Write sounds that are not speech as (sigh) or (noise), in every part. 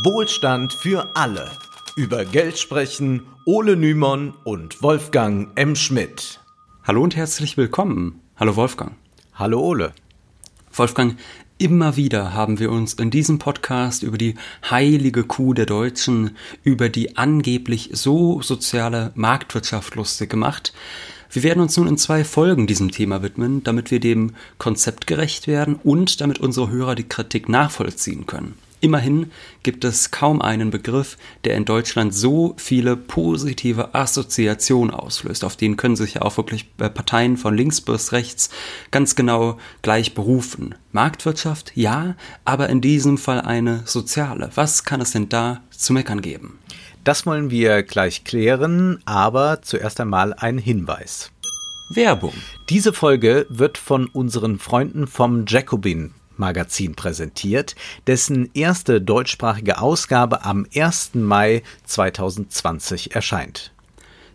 Wohlstand für alle. Über Geld sprechen Ole Nymon und Wolfgang M. Schmidt. Hallo und herzlich willkommen. Hallo Wolfgang. Hallo Ole. Wolfgang, immer wieder haben wir uns in diesem Podcast über die heilige Kuh der Deutschen, über die angeblich so soziale Marktwirtschaft lustig gemacht. Wir werden uns nun in zwei Folgen diesem Thema widmen, damit wir dem Konzept gerecht werden und damit unsere Hörer die Kritik nachvollziehen können. Immerhin gibt es kaum einen Begriff, der in Deutschland so viele positive Assoziationen auslöst. Auf den können sich ja auch wirklich äh, Parteien von links bis rechts ganz genau gleich berufen. Marktwirtschaft, ja, aber in diesem Fall eine soziale. Was kann es denn da zu meckern geben? Das wollen wir gleich klären, aber zuerst einmal ein Hinweis. Werbung. Diese Folge wird von unseren Freunden vom Jacobin Magazin präsentiert, dessen erste deutschsprachige Ausgabe am 1. Mai 2020 erscheint.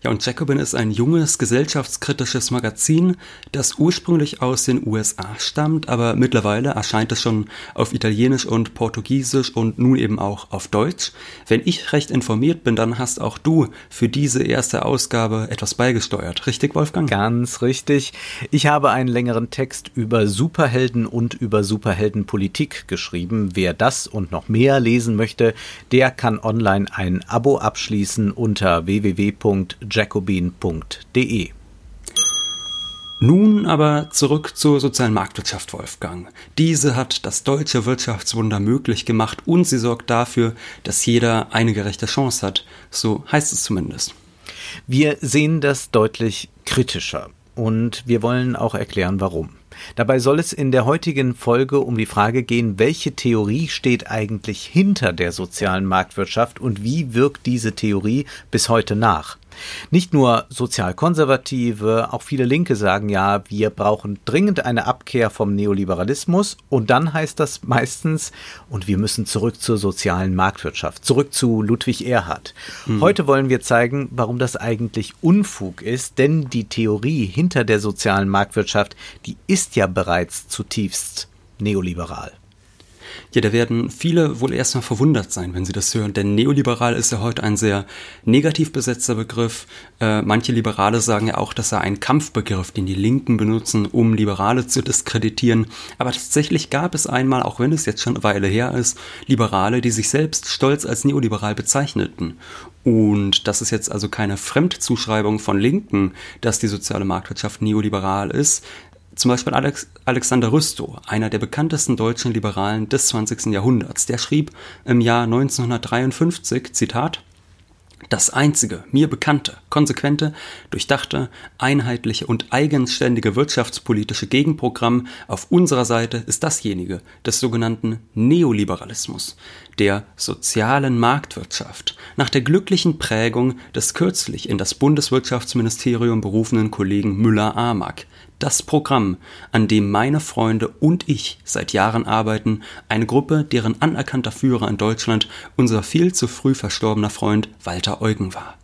Ja, und Jacobin ist ein junges, gesellschaftskritisches Magazin, das ursprünglich aus den USA stammt, aber mittlerweile erscheint es schon auf Italienisch und Portugiesisch und nun eben auch auf Deutsch. Wenn ich recht informiert bin, dann hast auch du für diese erste Ausgabe etwas beigesteuert. Richtig, Wolfgang? Ganz richtig. Ich habe einen längeren Text über Superhelden und über Superheldenpolitik geschrieben. Wer das und noch mehr lesen möchte, der kann online ein Abo abschließen unter www jacobin.de. Nun aber zurück zur sozialen Marktwirtschaft, Wolfgang. Diese hat das deutsche Wirtschaftswunder möglich gemacht und sie sorgt dafür, dass jeder eine gerechte Chance hat. So heißt es zumindest. Wir sehen das deutlich kritischer und wir wollen auch erklären, warum. Dabei soll es in der heutigen Folge um die Frage gehen, welche Theorie steht eigentlich hinter der sozialen Marktwirtschaft und wie wirkt diese Theorie bis heute nach. Nicht nur Sozialkonservative, auch viele Linke sagen ja, wir brauchen dringend eine Abkehr vom Neoliberalismus und dann heißt das meistens, und wir müssen zurück zur sozialen Marktwirtschaft, zurück zu Ludwig Erhard. Mhm. Heute wollen wir zeigen, warum das eigentlich Unfug ist, denn die Theorie hinter der sozialen Marktwirtschaft, die ist ja bereits zutiefst neoliberal. Ja, da werden viele wohl erstmal verwundert sein, wenn sie das hören, denn neoliberal ist ja heute ein sehr negativ besetzter Begriff. Äh, manche Liberale sagen ja auch, dass er ein Kampfbegriff, den die Linken benutzen, um Liberale zu diskreditieren. Aber tatsächlich gab es einmal, auch wenn es jetzt schon eine Weile her ist, Liberale, die sich selbst stolz als neoliberal bezeichneten. Und das ist jetzt also keine Fremdzuschreibung von Linken, dass die soziale Marktwirtschaft neoliberal ist, zum Beispiel Alex Alexander Rüstow, einer der bekanntesten deutschen Liberalen des 20. Jahrhunderts, der schrieb im Jahr 1953, Zitat, das einzige, mir bekannte, konsequente, durchdachte, einheitliche und eigenständige wirtschaftspolitische Gegenprogramm auf unserer Seite ist dasjenige des sogenannten Neoliberalismus, der sozialen Marktwirtschaft, nach der glücklichen Prägung des kürzlich in das Bundeswirtschaftsministerium berufenen Kollegen Müller-Amack, das Programm, an dem meine Freunde und ich seit Jahren arbeiten, eine Gruppe, deren anerkannter Führer in Deutschland unser viel zu früh verstorbener Freund Walter Eugen war.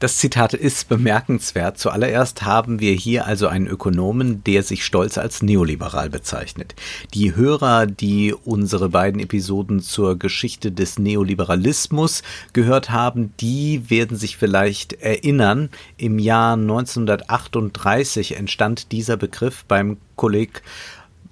Das Zitat ist bemerkenswert. Zuallererst haben wir hier also einen Ökonomen, der sich stolz als neoliberal bezeichnet. Die Hörer, die unsere beiden Episoden zur Geschichte des Neoliberalismus gehört haben, die werden sich vielleicht erinnern. Im Jahr 1938 entstand dieser Begriff beim Kolleg,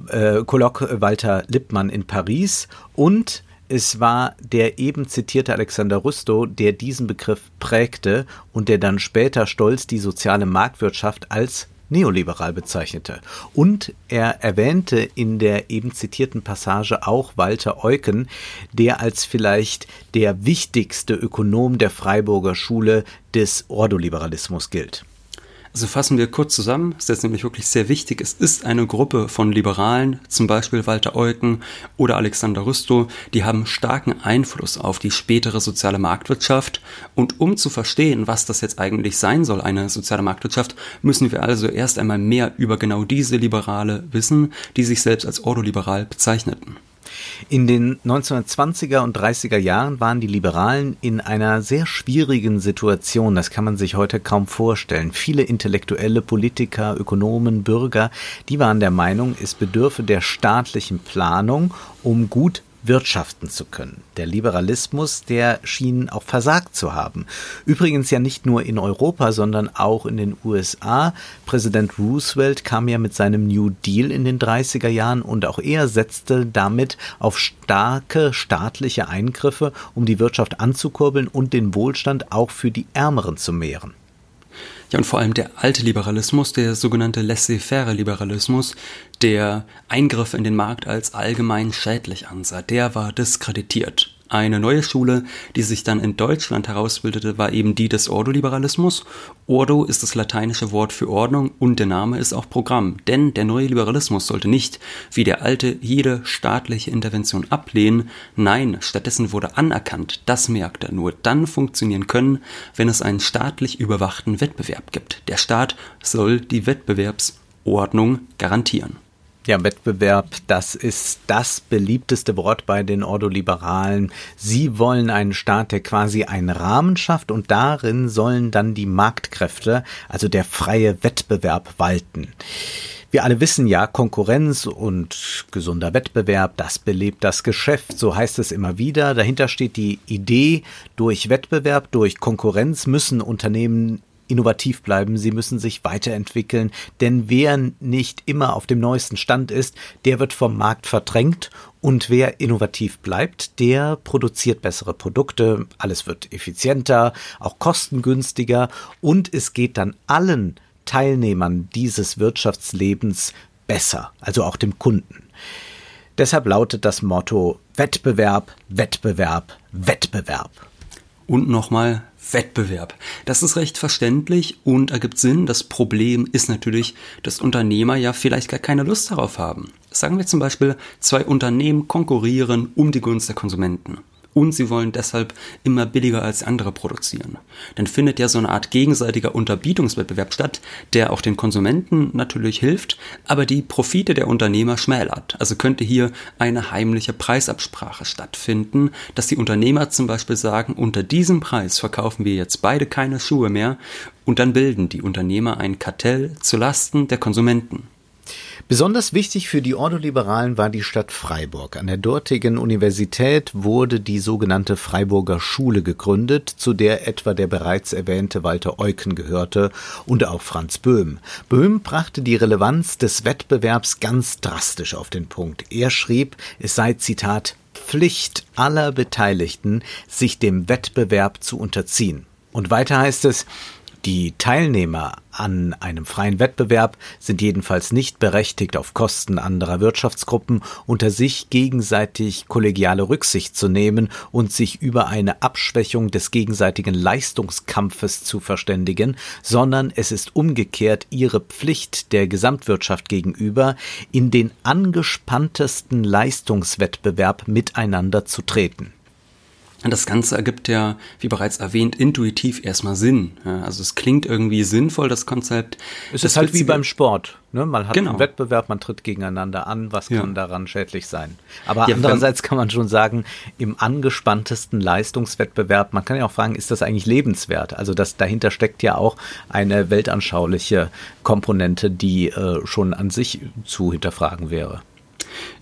äh, Kolleg Walter Lippmann in Paris und es war der eben zitierte Alexander Rüstow, der diesen Begriff prägte und der dann später stolz die soziale Marktwirtschaft als neoliberal bezeichnete. Und er erwähnte in der eben zitierten Passage auch Walter Eucken, der als vielleicht der wichtigste Ökonom der Freiburger Schule des Ordoliberalismus gilt. Also fassen wir kurz zusammen, das ist jetzt nämlich wirklich sehr wichtig. Es ist eine Gruppe von Liberalen, zum Beispiel Walter Eucken oder Alexander Rüstow, die haben starken Einfluss auf die spätere soziale Marktwirtschaft. Und um zu verstehen, was das jetzt eigentlich sein soll, eine soziale Marktwirtschaft, müssen wir also erst einmal mehr über genau diese Liberale wissen, die sich selbst als ordoliberal bezeichneten. In den 1920er und 30er Jahren waren die Liberalen in einer sehr schwierigen Situation. Das kann man sich heute kaum vorstellen. Viele intellektuelle Politiker, Ökonomen, Bürger, die waren der Meinung, es bedürfe der staatlichen Planung, um gut wirtschaften zu können. Der Liberalismus, der schien auch versagt zu haben. Übrigens ja nicht nur in Europa, sondern auch in den USA. Präsident Roosevelt kam ja mit seinem New Deal in den 30er Jahren und auch er setzte damit auf starke staatliche Eingriffe, um die Wirtschaft anzukurbeln und den Wohlstand auch für die Ärmeren zu mehren. Ja, und vor allem der alte Liberalismus, der sogenannte laissez-faire Liberalismus, der Eingriffe in den Markt als allgemein schädlich ansah, der war diskreditiert. Eine neue Schule, die sich dann in Deutschland herausbildete, war eben die des Ordoliberalismus. Ordo ist das lateinische Wort für Ordnung und der Name ist auch Programm. Denn der neue Liberalismus sollte nicht, wie der alte, jede staatliche Intervention ablehnen. Nein, stattdessen wurde anerkannt, dass Märkte nur dann funktionieren können, wenn es einen staatlich überwachten Wettbewerb gibt. Der Staat soll die Wettbewerbsordnung garantieren. Ja, Wettbewerb, das ist das beliebteste Wort bei den Ordoliberalen. Sie wollen einen Staat, der quasi einen Rahmen schafft und darin sollen dann die Marktkräfte, also der freie Wettbewerb walten. Wir alle wissen ja, Konkurrenz und gesunder Wettbewerb, das belebt das Geschäft, so heißt es immer wieder. Dahinter steht die Idee, durch Wettbewerb, durch Konkurrenz müssen Unternehmen innovativ bleiben, sie müssen sich weiterentwickeln, denn wer nicht immer auf dem neuesten Stand ist, der wird vom Markt verdrängt. Und wer innovativ bleibt, der produziert bessere Produkte, alles wird effizienter, auch kostengünstiger. Und es geht dann allen Teilnehmern dieses Wirtschaftslebens besser, also auch dem Kunden. Deshalb lautet das Motto Wettbewerb, Wettbewerb, Wettbewerb. Und nochmal Wettbewerb. Das ist recht verständlich und ergibt Sinn. Das Problem ist natürlich, dass Unternehmer ja vielleicht gar keine Lust darauf haben. Sagen wir zum Beispiel, zwei Unternehmen konkurrieren um die Gunst der Konsumenten und sie wollen deshalb immer billiger als andere produzieren. Dann findet ja so eine Art gegenseitiger Unterbietungswettbewerb statt, der auch den Konsumenten natürlich hilft, aber die Profite der Unternehmer schmälert. Also könnte hier eine heimliche Preisabsprache stattfinden, dass die Unternehmer zum Beispiel sagen, unter diesem Preis verkaufen wir jetzt beide keine Schuhe mehr und dann bilden die Unternehmer ein Kartell zu Lasten der Konsumenten. Besonders wichtig für die Ordoliberalen war die Stadt Freiburg. An der dortigen Universität wurde die sogenannte Freiburger Schule gegründet, zu der etwa der bereits erwähnte Walter Eucken gehörte und auch Franz Böhm. Böhm brachte die Relevanz des Wettbewerbs ganz drastisch auf den Punkt. Er schrieb, es sei Zitat Pflicht aller Beteiligten, sich dem Wettbewerb zu unterziehen. Und weiter heißt es, die Teilnehmer an einem freien Wettbewerb sind jedenfalls nicht berechtigt, auf Kosten anderer Wirtschaftsgruppen unter sich gegenseitig kollegiale Rücksicht zu nehmen und sich über eine Abschwächung des gegenseitigen Leistungskampfes zu verständigen, sondern es ist umgekehrt ihre Pflicht der Gesamtwirtschaft gegenüber, in den angespanntesten Leistungswettbewerb miteinander zu treten. Das Ganze ergibt ja, wie bereits erwähnt, intuitiv erstmal Sinn. also es klingt irgendwie sinnvoll, das Konzept. Es ist halt wie beim Sport. Ne? Man hat genau. einen Wettbewerb, man tritt gegeneinander an. Was ja. kann daran schädlich sein? Aber ja, andererseits kann man schon sagen, im angespanntesten Leistungswettbewerb, man kann ja auch fragen, ist das eigentlich lebenswert? Also das dahinter steckt ja auch eine weltanschauliche Komponente, die äh, schon an sich zu hinterfragen wäre.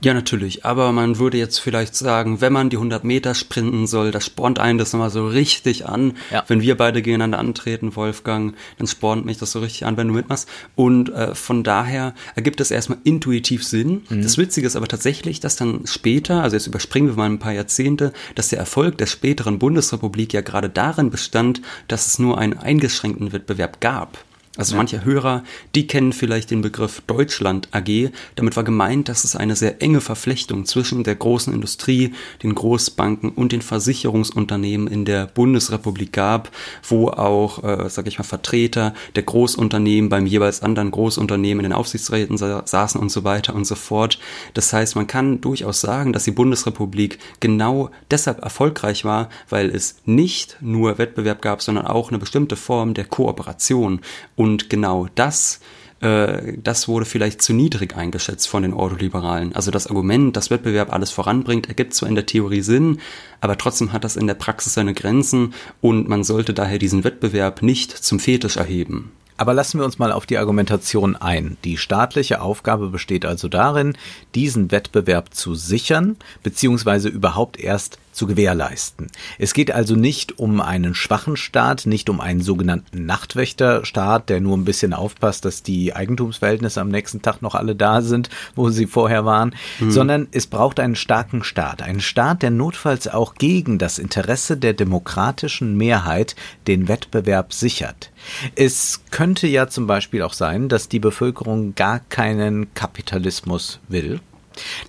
Ja, natürlich. Aber man würde jetzt vielleicht sagen, wenn man die 100 Meter sprinten soll, das spornt einen das nochmal so richtig an. Ja. Wenn wir beide gegeneinander antreten, Wolfgang, dann spornt mich das so richtig an, wenn du mitmachst. Und äh, von daher ergibt es erstmal intuitiv Sinn. Mhm. Das Witzige ist aber tatsächlich, dass dann später, also jetzt überspringen wir mal ein paar Jahrzehnte, dass der Erfolg der späteren Bundesrepublik ja gerade darin bestand, dass es nur einen eingeschränkten Wettbewerb gab. Also ja. manche Hörer, die kennen vielleicht den Begriff Deutschland AG. Damit war gemeint, dass es eine sehr enge Verflechtung zwischen der großen Industrie, den Großbanken und den Versicherungsunternehmen in der Bundesrepublik gab, wo auch, äh, sage ich mal, Vertreter der Großunternehmen beim jeweils anderen Großunternehmen in den Aufsichtsräten sa saßen und so weiter und so fort. Das heißt, man kann durchaus sagen, dass die Bundesrepublik genau deshalb erfolgreich war, weil es nicht nur Wettbewerb gab, sondern auch eine bestimmte Form der Kooperation und und genau das, äh, das wurde vielleicht zu niedrig eingeschätzt von den Ordoliberalen. Also das Argument, dass Wettbewerb alles voranbringt, ergibt zwar in der Theorie Sinn, aber trotzdem hat das in der Praxis seine Grenzen und man sollte daher diesen Wettbewerb nicht zum Fetisch erheben. Aber lassen wir uns mal auf die Argumentation ein. Die staatliche Aufgabe besteht also darin, diesen Wettbewerb zu sichern, beziehungsweise überhaupt erst zu gewährleisten. Es geht also nicht um einen schwachen Staat, nicht um einen sogenannten Nachtwächterstaat, der nur ein bisschen aufpasst, dass die Eigentumsverhältnisse am nächsten Tag noch alle da sind, wo sie vorher waren, mhm. sondern es braucht einen starken Staat, einen Staat, der notfalls auch gegen das Interesse der demokratischen Mehrheit den Wettbewerb sichert. Es könnte ja zum Beispiel auch sein, dass die Bevölkerung gar keinen Kapitalismus will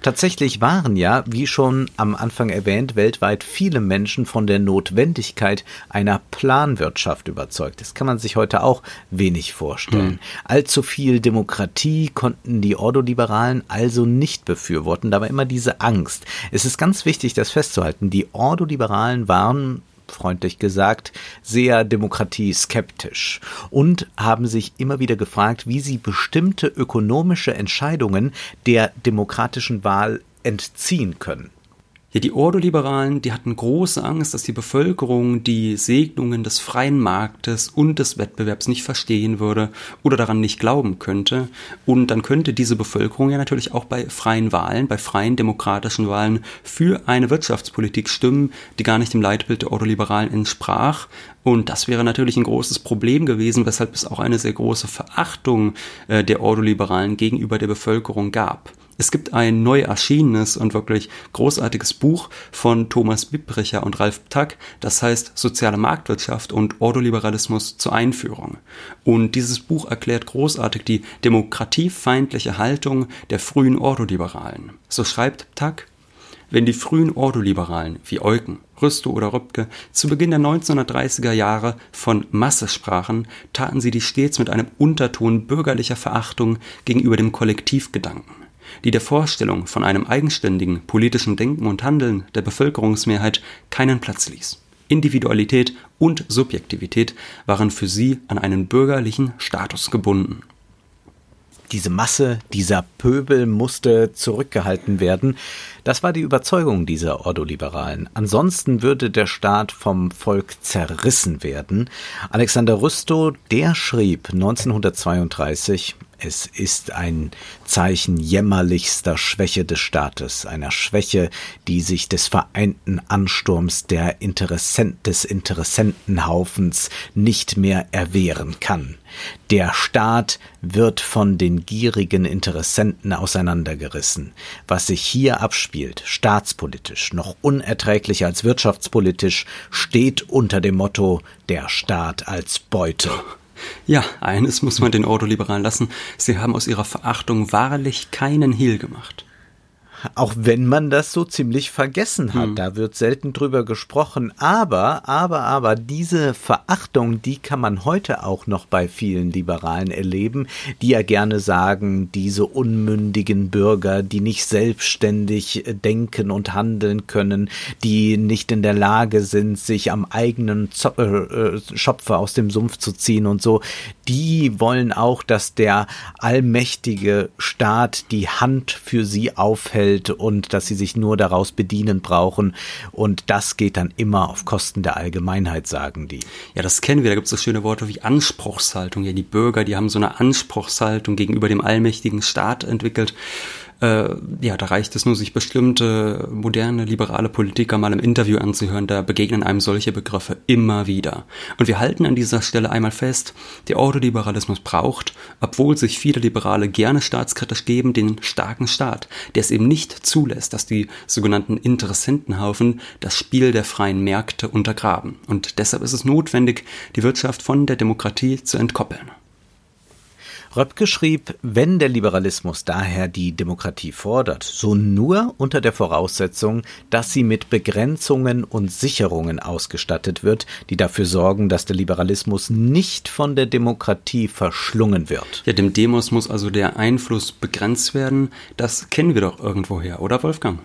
Tatsächlich waren ja, wie schon am Anfang erwähnt, weltweit viele Menschen von der Notwendigkeit einer Planwirtschaft überzeugt. Das kann man sich heute auch wenig vorstellen. Hm. Allzu viel Demokratie konnten die Ordoliberalen also nicht befürworten. Da war immer diese Angst. Es ist ganz wichtig, das festzuhalten. Die Ordoliberalen waren freundlich gesagt, sehr demokratieskeptisch und haben sich immer wieder gefragt, wie sie bestimmte ökonomische Entscheidungen der demokratischen Wahl entziehen können. Ja, die Ordoliberalen, die hatten große Angst, dass die Bevölkerung die Segnungen des freien Marktes und des Wettbewerbs nicht verstehen würde oder daran nicht glauben könnte. Und dann könnte diese Bevölkerung ja natürlich auch bei freien Wahlen, bei freien demokratischen Wahlen für eine Wirtschaftspolitik stimmen, die gar nicht dem Leitbild der Ordoliberalen entsprach. Und das wäre natürlich ein großes Problem gewesen, weshalb es auch eine sehr große Verachtung äh, der Ordoliberalen gegenüber der Bevölkerung gab. Es gibt ein neu erschienenes und wirklich großartiges Buch von Thomas Bibbricher und Ralf Ptack, das heißt Soziale Marktwirtschaft und Ordoliberalismus zur Einführung. Und dieses Buch erklärt großartig die demokratiefeindliche Haltung der frühen Ordoliberalen. So schreibt Ptack, wenn die frühen Ordoliberalen wie Eucken, Rüstow oder Rübke zu Beginn der 1930er Jahre von Masse sprachen, taten sie dies stets mit einem Unterton bürgerlicher Verachtung gegenüber dem Kollektivgedanken die der Vorstellung von einem eigenständigen politischen Denken und Handeln der Bevölkerungsmehrheit keinen Platz ließ. Individualität und Subjektivität waren für sie an einen bürgerlichen Status gebunden. Diese Masse, dieser Pöbel musste zurückgehalten werden. Das war die Überzeugung dieser Ordoliberalen. Ansonsten würde der Staat vom Volk zerrissen werden. Alexander Rüstow, der schrieb 1932, es ist ein Zeichen jämmerlichster Schwäche des Staates, einer Schwäche, die sich des vereinten Ansturms der Interessent des Interessentenhaufens nicht mehr erwehren kann. Der Staat wird von den gierigen Interessenten auseinandergerissen. Was sich hier abspielt, staatspolitisch, noch unerträglicher als wirtschaftspolitisch, steht unter dem Motto der Staat als Beute. Ja, eines muss man den Ordoliberalen lassen. Sie haben aus ihrer Verachtung wahrlich keinen Hehl gemacht. Auch wenn man das so ziemlich vergessen hat, hm. da wird selten drüber gesprochen. Aber, aber, aber, diese Verachtung, die kann man heute auch noch bei vielen Liberalen erleben, die ja gerne sagen, diese unmündigen Bürger, die nicht selbstständig denken und handeln können, die nicht in der Lage sind, sich am eigenen äh, äh, Schopfer aus dem Sumpf zu ziehen und so, die wollen auch, dass der allmächtige Staat die Hand für sie aufhält Welt und dass sie sich nur daraus bedienen brauchen. Und das geht dann immer auf Kosten der Allgemeinheit, sagen die. Ja, das kennen wir. Da gibt es so schöne Worte wie Anspruchshaltung. Ja, die Bürger, die haben so eine Anspruchshaltung gegenüber dem allmächtigen Staat entwickelt äh, ja, da reicht es nur, sich bestimmte moderne liberale Politiker mal im Interview anzuhören, da begegnen einem solche Begriffe immer wieder. Und wir halten an dieser Stelle einmal fest, der Ordoliberalismus braucht, obwohl sich viele Liberale gerne staatskritisch geben, den starken Staat, der es eben nicht zulässt, dass die sogenannten Interessentenhaufen das Spiel der freien Märkte untergraben. Und deshalb ist es notwendig, die Wirtschaft von der Demokratie zu entkoppeln. Röpke schrieb, wenn der Liberalismus daher die Demokratie fordert, so nur unter der Voraussetzung, dass sie mit Begrenzungen und Sicherungen ausgestattet wird, die dafür sorgen, dass der Liberalismus nicht von der Demokratie verschlungen wird. Ja, dem Demos muss also der Einfluss begrenzt werden. Das kennen wir doch irgendwoher, oder Wolfgang?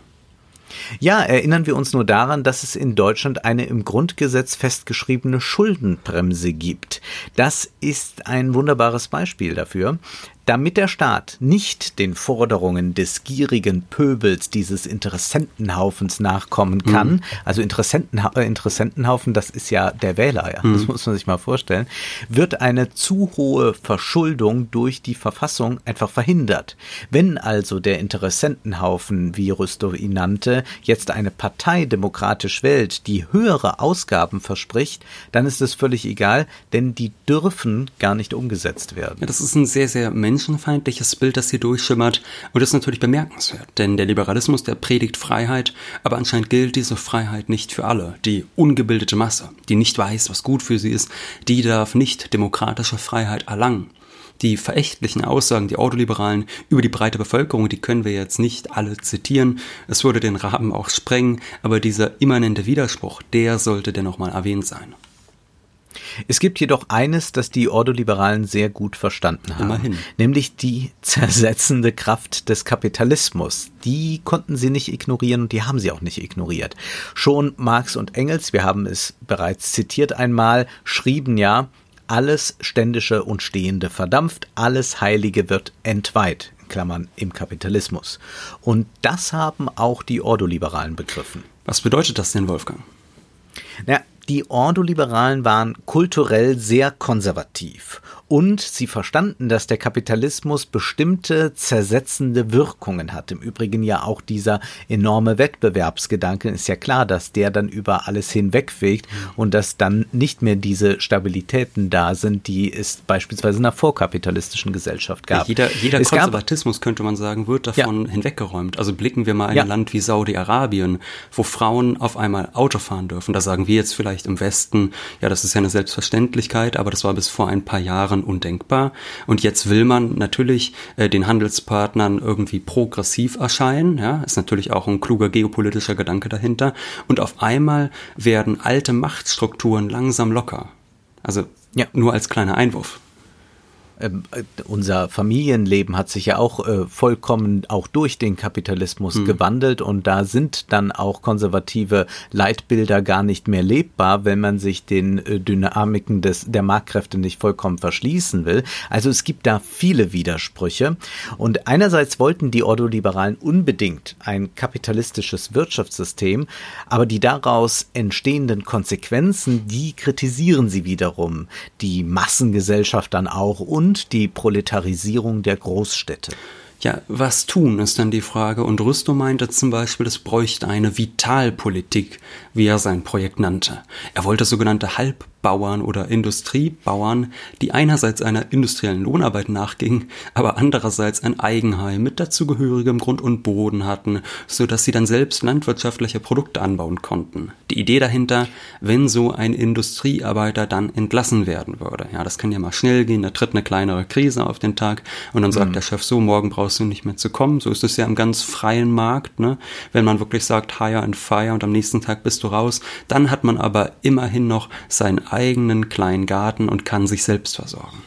Ja, erinnern wir uns nur daran, dass es in Deutschland eine im Grundgesetz festgeschriebene Schuldenbremse gibt. Das ist ein wunderbares Beispiel dafür. Damit der Staat nicht den Forderungen des gierigen Pöbels dieses Interessentenhaufens nachkommen kann, mhm. also Interessentenha äh, Interessentenhaufen, das ist ja der Wähler, ja, mhm. das muss man sich mal vorstellen, wird eine zu hohe Verschuldung durch die Verfassung einfach verhindert. Wenn also der Interessentenhaufen, wie Rüstow ihn nannte, jetzt eine Partei demokratisch wählt, die höhere Ausgaben verspricht, dann ist es völlig egal, denn die dürfen gar nicht umgesetzt werden. Ja, das ist ein sehr, sehr menschenfeindliches Bild, das hier durchschimmert. Und das ist natürlich bemerkenswert, denn der Liberalismus, der predigt Freiheit, aber anscheinend gilt diese Freiheit nicht für alle. Die ungebildete Masse, die nicht weiß, was gut für sie ist, die darf nicht demokratische Freiheit erlangen. Die verächtlichen Aussagen, die Autoliberalen über die breite Bevölkerung, die können wir jetzt nicht alle zitieren. Es würde den Rahmen auch sprengen, aber dieser immanente Widerspruch, der sollte dennoch mal erwähnt sein. Es gibt jedoch eines, das die Ordoliberalen sehr gut verstanden haben, Immerhin. nämlich die zersetzende Kraft des Kapitalismus. Die konnten sie nicht ignorieren und die haben sie auch nicht ignoriert. Schon Marx und Engels, wir haben es bereits zitiert einmal, schrieben ja, alles Ständische und Stehende verdampft, alles Heilige wird entweiht. Klammern im Kapitalismus. Und das haben auch die Ordoliberalen begriffen. Was bedeutet das denn, Wolfgang? Na, die Ordoliberalen waren kulturell sehr konservativ und sie verstanden, dass der Kapitalismus bestimmte zersetzende Wirkungen hat. Im Übrigen ja auch dieser enorme Wettbewerbsgedanke ist ja klar, dass der dann über alles hinwegfegt und dass dann nicht mehr diese Stabilitäten da sind, die es beispielsweise in einer vorkapitalistischen Gesellschaft gab. Ja, jeder jeder Konservatismus, könnte man sagen, wird davon ja. hinweggeräumt. Also blicken wir mal in ja. ein Land wie Saudi-Arabien, wo Frauen auf einmal Auto fahren dürfen. Da sagen wir jetzt vielleicht im Westen, ja, das ist ja eine Selbstverständlichkeit, aber das war bis vor ein paar Jahren Jahren undenkbar. Und jetzt will man natürlich äh, den Handelspartnern irgendwie progressiv erscheinen. Ja, ist natürlich auch ein kluger geopolitischer Gedanke dahinter. Und auf einmal werden alte Machtstrukturen langsam locker. Also ja. nur als kleiner Einwurf. Ähm, äh, unser Familienleben hat sich ja auch äh, vollkommen auch durch den Kapitalismus mhm. gewandelt und da sind dann auch konservative Leitbilder gar nicht mehr lebbar, wenn man sich den äh, Dynamiken des, der Marktkräfte nicht vollkommen verschließen will. Also es gibt da viele Widersprüche und einerseits wollten die Ordoliberalen unbedingt ein kapitalistisches Wirtschaftssystem, aber die daraus entstehenden Konsequenzen, die kritisieren sie wiederum. Die Massengesellschaft dann auch und und die Proletarisierung der Großstädte. Ja, was tun, ist dann die Frage. Und Rüstow meinte zum Beispiel, es bräuchte eine Vitalpolitik, wie er sein Projekt nannte. Er wollte sogenannte Halb Bauern oder Industriebauern, die einerseits einer industriellen Lohnarbeit nachgingen, aber andererseits ein Eigenheim mit dazugehörigem Grund und Boden hatten, so dass sie dann selbst landwirtschaftliche Produkte anbauen konnten. Die Idee dahinter, wenn so ein Industriearbeiter dann entlassen werden würde. Ja, das kann ja mal schnell gehen, da tritt eine kleinere Krise auf den Tag und dann sagt mhm. der Chef so, morgen brauchst du nicht mehr zu kommen. So ist es ja im ganz freien Markt, ne? Wenn man wirklich sagt, hire and fire und am nächsten Tag bist du raus, dann hat man aber immerhin noch sein eigenen kleinen Garten und kann sich selbst versorgen.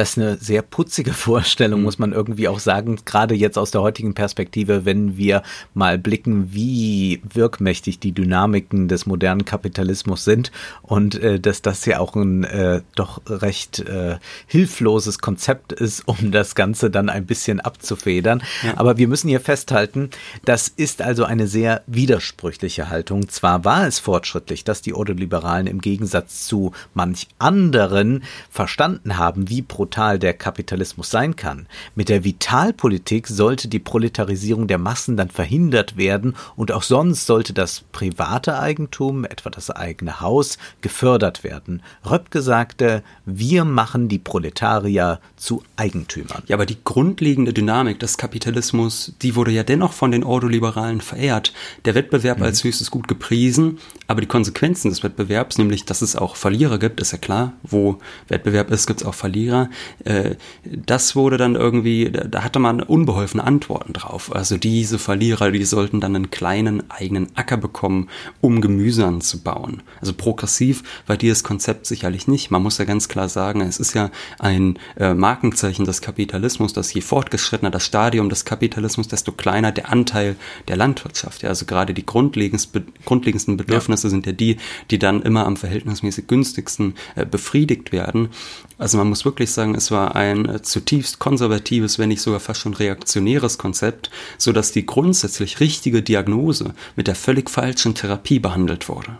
Das ist eine sehr putzige (laughs) Vorstellung, mhm. muss man irgendwie auch sagen, gerade jetzt aus der heutigen Perspektive, wenn wir mal blicken, wie wirkmächtig die Dynamiken des modernen Kapitalismus sind und äh, dass das ja auch ein äh, doch recht äh, hilfloses Konzept ist, (laughs) um das Ganze dann ein bisschen abzufedern. Ja. Aber wir müssen hier festhalten, das ist also eine sehr widersprüchliche Haltung. Zwar war es fortschrittlich, dass die Ordoliberalen im Gegensatz zu manch anderen verstanden haben, wie pro brutal der Kapitalismus sein kann. Mit der Vitalpolitik sollte die Proletarisierung der Massen dann verhindert werden und auch sonst sollte das private Eigentum, etwa das eigene Haus, gefördert werden. Röpke sagte, wir machen die Proletarier zu Eigentümern. Ja, aber die grundlegende Dynamik des Kapitalismus, die wurde ja dennoch von den Ordoliberalen verehrt. Der Wettbewerb mhm. als höchstes Gut gepriesen, aber die Konsequenzen des Wettbewerbs, nämlich dass es auch Verlierer gibt, ist ja klar. Wo Wettbewerb ist, gibt es auch Verlierer äh, das wurde dann irgendwie, da, da hatte man unbeholfene Antworten drauf. Also diese Verlierer, die sollten dann einen kleinen eigenen Acker bekommen, um Gemüse anzubauen. Also progressiv war dieses Konzept sicherlich nicht. Man muss ja ganz klar sagen, es ist ja ein äh, Markenzeichen des Kapitalismus, dass je fortgeschrittener das Stadium des Kapitalismus, desto kleiner der Anteil der Landwirtschaft. Ja, also gerade die grundlegendsten Bedürfnisse ja. sind ja die, die dann immer am verhältnismäßig günstigsten äh, befriedigt werden. Also man muss wirklich sagen, es war ein äh, zutiefst konservatives, wenn nicht sogar fast schon reaktionäres Konzept, so dass die grundsätzlich richtige Diagnose mit der völlig falschen Therapie behandelt wurde.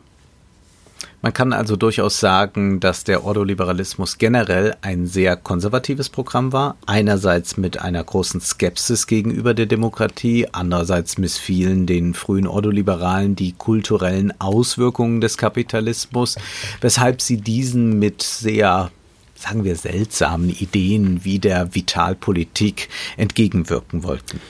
Man kann also durchaus sagen, dass der Ordoliberalismus generell ein sehr konservatives Programm war. Einerseits mit einer großen Skepsis gegenüber der Demokratie, andererseits missfielen den frühen Ordoliberalen die kulturellen Auswirkungen des Kapitalismus, weshalb sie diesen mit sehr sagen wir seltsamen Ideen wie der Vitalpolitik entgegenwirken wollten.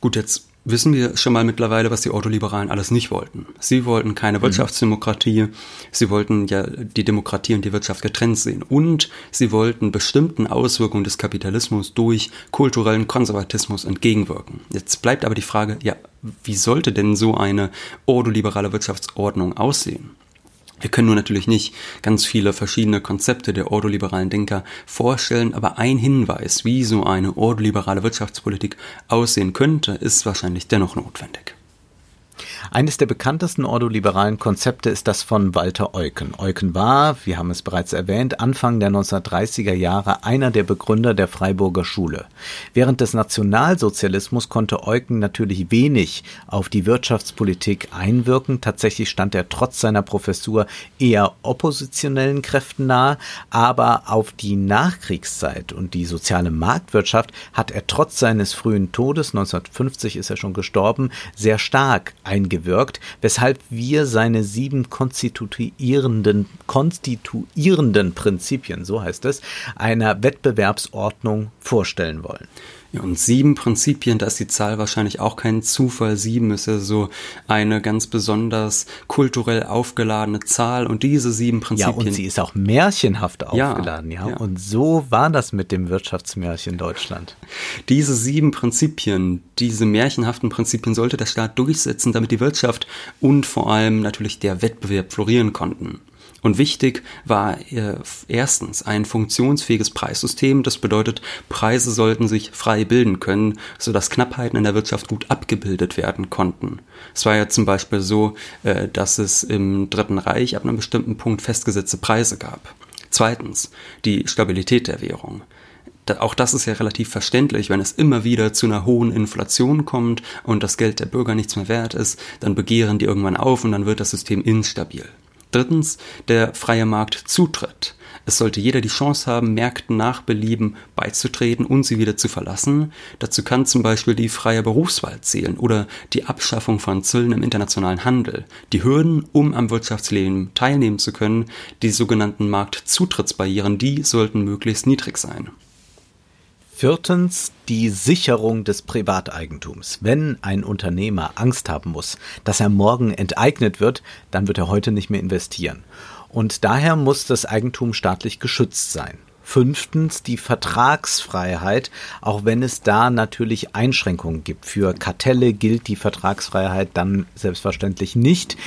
Gut, jetzt wissen wir schon mal mittlerweile, was die Ordoliberalen alles nicht wollten. Sie wollten keine mhm. Wirtschaftsdemokratie, sie wollten ja die Demokratie und die Wirtschaft getrennt sehen und sie wollten bestimmten Auswirkungen des Kapitalismus durch kulturellen Konservatismus entgegenwirken. Jetzt bleibt aber die Frage, ja, wie sollte denn so eine ordoliberale Wirtschaftsordnung aussehen? Wir können nur natürlich nicht ganz viele verschiedene Konzepte der ordoliberalen Denker vorstellen, aber ein Hinweis, wie so eine ordoliberale Wirtschaftspolitik aussehen könnte, ist wahrscheinlich dennoch notwendig. Eines der bekanntesten ordoliberalen Konzepte ist das von Walter Eucken. Eucken war, wir haben es bereits erwähnt, Anfang der 1930er Jahre einer der Begründer der Freiburger Schule. Während des Nationalsozialismus konnte Eucken natürlich wenig auf die Wirtschaftspolitik einwirken. Tatsächlich stand er trotz seiner Professur eher oppositionellen Kräften nahe, aber auf die Nachkriegszeit und die soziale Marktwirtschaft hat er trotz seines frühen Todes, 1950 ist er schon gestorben, sehr stark eingewirkt, weshalb wir seine sieben konstituierenden, konstituierenden Prinzipien, so heißt es, einer Wettbewerbsordnung vorstellen wollen. Ja, und sieben Prinzipien, da ist die Zahl wahrscheinlich auch kein Zufall. Sieben ist ja so eine ganz besonders kulturell aufgeladene Zahl und diese sieben Prinzipien. Ja, und sie ist auch märchenhaft aufgeladen, ja. ja. ja. Und so war das mit dem Wirtschaftsmärchen Deutschland. Diese sieben Prinzipien, diese märchenhaften Prinzipien sollte der Staat durchsetzen, damit die Wirtschaft und vor allem natürlich der Wettbewerb florieren konnten. Und wichtig war äh, erstens ein funktionsfähiges Preissystem. Das bedeutet, Preise sollten sich frei bilden können, sodass Knappheiten in der Wirtschaft gut abgebildet werden konnten. Es war ja zum Beispiel so, äh, dass es im Dritten Reich ab einem bestimmten Punkt festgesetzte Preise gab. Zweitens, die Stabilität der Währung auch das ist ja relativ verständlich, wenn es immer wieder zu einer hohen Inflation kommt und das Geld der Bürger nichts mehr wert ist, dann begehren die irgendwann auf und dann wird das System instabil. Drittens der freie Marktzutritt. Es sollte jeder die Chance haben, Märkten nach Belieben beizutreten und sie wieder zu verlassen. Dazu kann zum Beispiel die freie Berufswahl zählen oder die Abschaffung von Zöllen im internationalen Handel. Die Hürden, um am Wirtschaftsleben teilnehmen zu können, die sogenannten Marktzutrittsbarrieren, die sollten möglichst niedrig sein. Viertens die Sicherung des Privateigentums. Wenn ein Unternehmer Angst haben muss, dass er morgen enteignet wird, dann wird er heute nicht mehr investieren. Und daher muss das Eigentum staatlich geschützt sein. Fünftens die Vertragsfreiheit, auch wenn es da natürlich Einschränkungen gibt. Für Kartelle gilt die Vertragsfreiheit dann selbstverständlich nicht.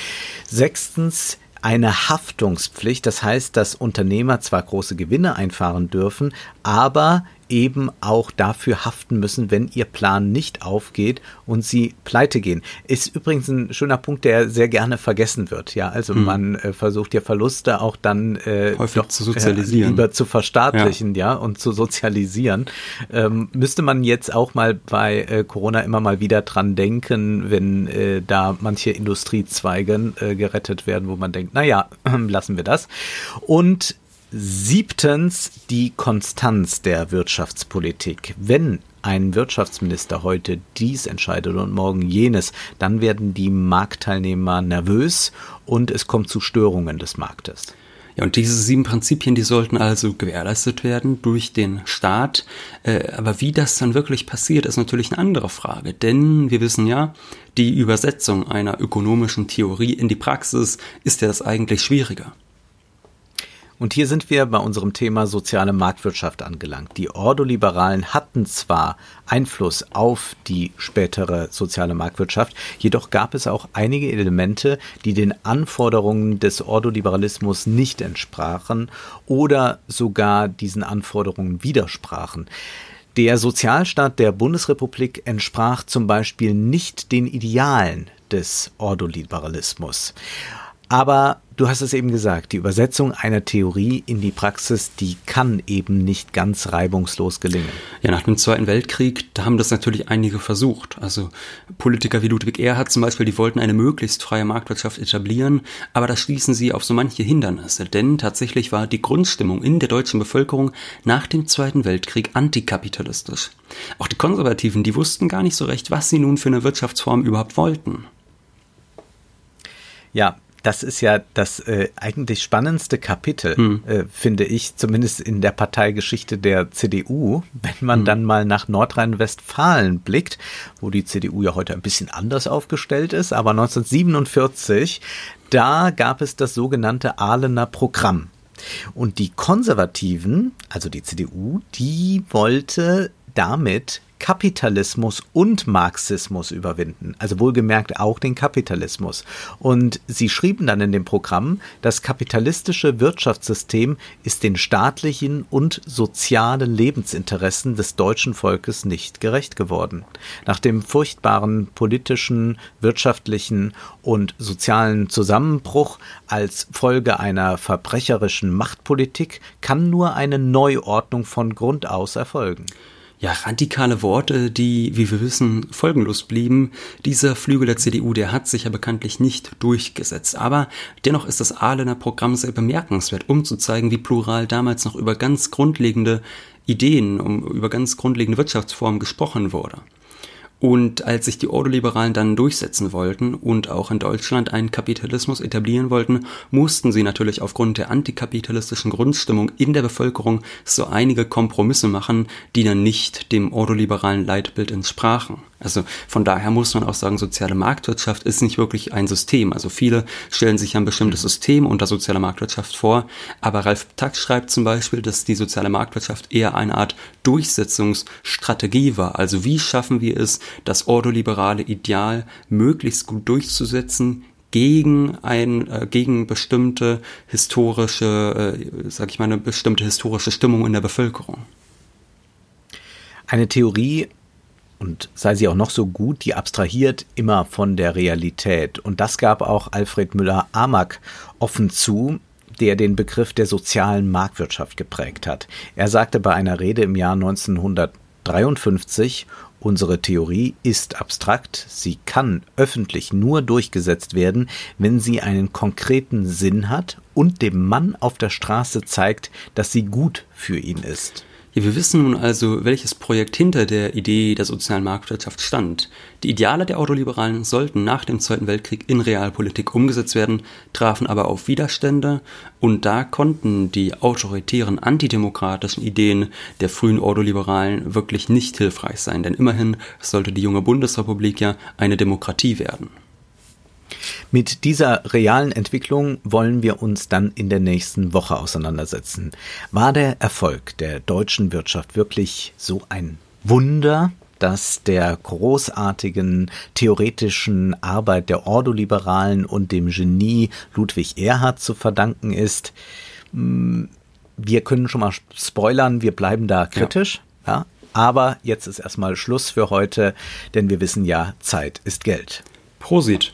Sechstens eine Haftungspflicht, das heißt, dass Unternehmer zwar große Gewinne einfahren dürfen, aber eben auch dafür haften müssen, wenn ihr Plan nicht aufgeht und sie pleite gehen. Ist übrigens ein schöner Punkt, der sehr gerne vergessen wird. Ja, also hm. man äh, versucht ja Verluste auch dann äh, häufig doch, zu sozialisieren, äh, lieber zu verstaatlichen, ja, ja und zu sozialisieren. Ähm, müsste man jetzt auch mal bei äh, Corona immer mal wieder dran denken, wenn äh, da manche Industriezweige äh, gerettet werden, wo man denkt, na ja, (clears throat) lassen wir das. Und Siebtens die Konstanz der Wirtschaftspolitik. Wenn ein Wirtschaftsminister heute dies entscheidet und morgen jenes, dann werden die Marktteilnehmer nervös und es kommt zu Störungen des Marktes. Ja, und diese sieben Prinzipien, die sollten also gewährleistet werden durch den Staat. Äh, aber wie das dann wirklich passiert, ist natürlich eine andere Frage. Denn wir wissen ja, die Übersetzung einer ökonomischen Theorie in die Praxis ist ja das eigentlich schwieriger. Und hier sind wir bei unserem Thema soziale Marktwirtschaft angelangt. Die Ordoliberalen hatten zwar Einfluss auf die spätere soziale Marktwirtschaft, jedoch gab es auch einige Elemente, die den Anforderungen des Ordoliberalismus nicht entsprachen oder sogar diesen Anforderungen widersprachen. Der Sozialstaat der Bundesrepublik entsprach zum Beispiel nicht den Idealen des Ordoliberalismus. Aber du hast es eben gesagt, die Übersetzung einer Theorie in die Praxis, die kann eben nicht ganz reibungslos gelingen. Ja, nach dem Zweiten Weltkrieg, da haben das natürlich einige versucht. Also Politiker wie Ludwig Erhard zum Beispiel, die wollten eine möglichst freie Marktwirtschaft etablieren, aber da schließen sie auf so manche Hindernisse. Denn tatsächlich war die Grundstimmung in der deutschen Bevölkerung nach dem Zweiten Weltkrieg antikapitalistisch. Auch die Konservativen, die wussten gar nicht so recht, was sie nun für eine Wirtschaftsform überhaupt wollten. Ja, das ist ja das äh, eigentlich spannendste Kapitel, hm. äh, finde ich, zumindest in der Parteigeschichte der CDU, wenn man hm. dann mal nach Nordrhein-Westfalen blickt, wo die CDU ja heute ein bisschen anders aufgestellt ist, aber 1947, da gab es das sogenannte Ahlener Programm. Und die Konservativen, also die CDU, die wollte damit Kapitalismus und Marxismus überwinden, also wohlgemerkt auch den Kapitalismus. Und sie schrieben dann in dem Programm, das kapitalistische Wirtschaftssystem ist den staatlichen und sozialen Lebensinteressen des deutschen Volkes nicht gerecht geworden. Nach dem furchtbaren politischen, wirtschaftlichen und sozialen Zusammenbruch als Folge einer verbrecherischen Machtpolitik kann nur eine Neuordnung von Grund aus erfolgen ja, radikale Worte, die, wie wir wissen, folgenlos blieben. Dieser Flügel der CDU, der hat sich ja bekanntlich nicht durchgesetzt. Aber dennoch ist das Ahlener Programm sehr bemerkenswert, um zu zeigen, wie plural damals noch über ganz grundlegende Ideen, um, über ganz grundlegende Wirtschaftsformen gesprochen wurde. Und als sich die Ordoliberalen dann durchsetzen wollten und auch in Deutschland einen Kapitalismus etablieren wollten, mussten sie natürlich aufgrund der antikapitalistischen Grundstimmung in der Bevölkerung so einige Kompromisse machen, die dann nicht dem ordoliberalen Leitbild entsprachen. Also von daher muss man auch sagen, soziale Marktwirtschaft ist nicht wirklich ein System. Also viele stellen sich ein bestimmtes System unter sozialer Marktwirtschaft vor, aber Ralf Tack schreibt zum Beispiel, dass die soziale Marktwirtschaft eher eine Art Durchsetzungsstrategie war. Also wie schaffen wir es, das ordoliberale Ideal möglichst gut durchzusetzen gegen ein äh, gegen bestimmte historische, äh, sag ich mal, eine bestimmte historische Stimmung in der Bevölkerung. Eine Theorie und sei sie auch noch so gut, die abstrahiert immer von der Realität. Und das gab auch Alfred Müller-Amack offen zu, der den Begriff der sozialen Marktwirtschaft geprägt hat. Er sagte bei einer Rede im Jahr 1953, Unsere Theorie ist abstrakt, sie kann öffentlich nur durchgesetzt werden, wenn sie einen konkreten Sinn hat und dem Mann auf der Straße zeigt, dass sie gut für ihn ist. Wir wissen nun also, welches Projekt hinter der Idee der sozialen Marktwirtschaft stand. Die Ideale der Autoliberalen sollten nach dem Zweiten Weltkrieg in Realpolitik umgesetzt werden, trafen aber auf Widerstände und da konnten die autoritären antidemokratischen Ideen der frühen Ordoliberalen wirklich nicht hilfreich sein, denn immerhin sollte die junge Bundesrepublik ja eine Demokratie werden. Mit dieser realen Entwicklung wollen wir uns dann in der nächsten Woche auseinandersetzen. War der Erfolg der deutschen Wirtschaft wirklich so ein Wunder, das der großartigen theoretischen Arbeit der Ordoliberalen und dem Genie Ludwig Erhard zu verdanken ist? Hm, wir können schon mal spoilern, wir bleiben da kritisch. Ja. ja. Aber jetzt ist erstmal Schluss für heute, denn wir wissen ja, Zeit ist Geld. Prosit.